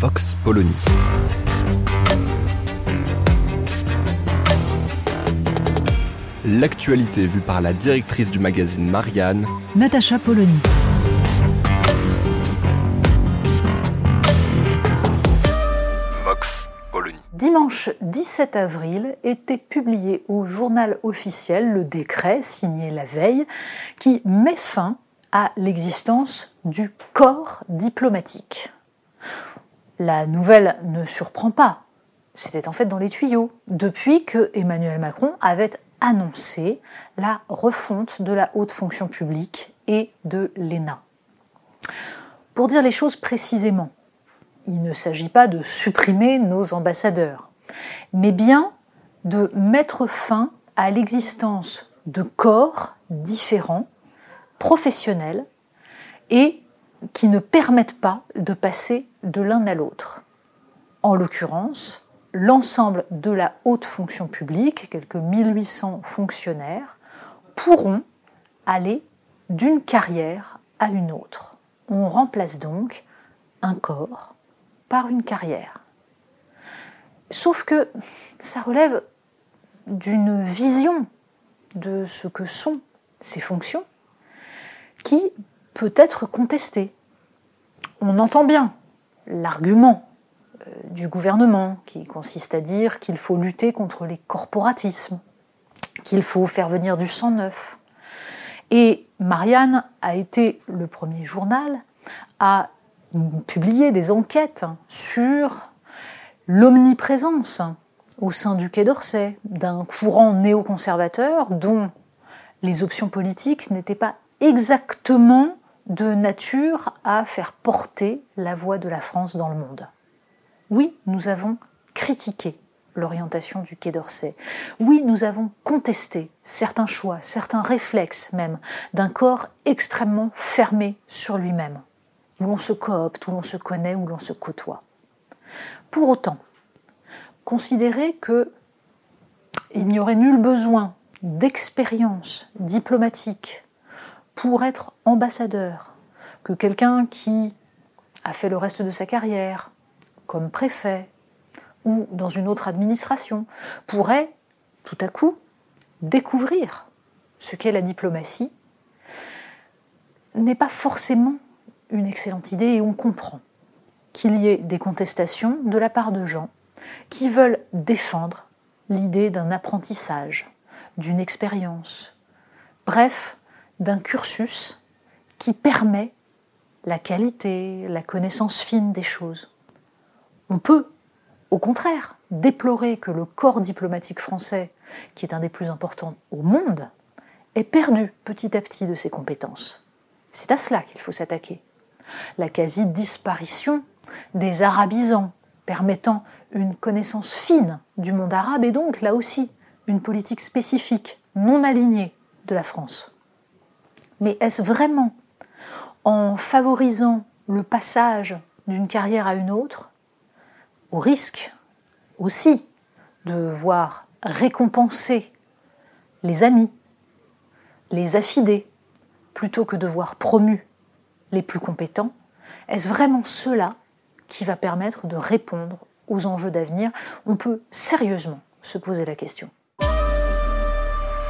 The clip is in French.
Vox Polony. L'actualité vue par la directrice du magazine Marianne, Natacha Polony. Vox Polony. Dimanche 17 avril était publié au journal officiel le décret signé la veille qui met fin à l'existence du corps diplomatique. La nouvelle ne surprend pas. C'était en fait dans les tuyaux depuis que Emmanuel Macron avait annoncé la refonte de la haute fonction publique et de l'ENA. Pour dire les choses précisément, il ne s'agit pas de supprimer nos ambassadeurs, mais bien de mettre fin à l'existence de corps différents, professionnels, et qui ne permettent pas de passer de l'un à l'autre. En l'occurrence, l'ensemble de la haute fonction publique, quelques 1800 fonctionnaires, pourront aller d'une carrière à une autre. On remplace donc un corps par une carrière. Sauf que ça relève d'une vision de ce que sont ces fonctions qui peut être contestée. On entend bien l'argument euh, du gouvernement qui consiste à dire qu'il faut lutter contre les corporatismes, qu'il faut faire venir du sang neuf. Et Marianne a été le premier journal à publier des enquêtes sur l'omniprésence au sein du Quai d'Orsay d'un courant néoconservateur dont les options politiques n'étaient pas exactement de nature à faire porter la voix de la France dans le monde. Oui, nous avons critiqué l'orientation du Quai d'Orsay. Oui, nous avons contesté certains choix, certains réflexes même, d'un corps extrêmement fermé sur lui-même, où l'on se coopte, où l'on se connaît, où l'on se côtoie. Pour autant, considérer que il n'y aurait nul besoin d'expérience diplomatique pour être ambassadeur, que quelqu'un qui a fait le reste de sa carrière comme préfet ou dans une autre administration pourrait tout à coup découvrir ce qu'est la diplomatie, n'est pas forcément une excellente idée et on comprend qu'il y ait des contestations de la part de gens qui veulent défendre l'idée d'un apprentissage, d'une expérience, bref, d'un cursus qui permet la qualité, la connaissance fine des choses. On peut, au contraire, déplorer que le corps diplomatique français, qui est un des plus importants au monde, ait perdu petit à petit de ses compétences. C'est à cela qu'il faut s'attaquer. La quasi-disparition des arabisants permettant une connaissance fine du monde arabe et donc là aussi une politique spécifique, non alignée de la France. Mais est-ce vraiment en favorisant le passage d'une carrière à une autre, au risque aussi de voir récompenser les amis, les affidés, plutôt que de voir promus les plus compétents, est-ce vraiment cela qui va permettre de répondre aux enjeux d'avenir? On peut sérieusement se poser la question.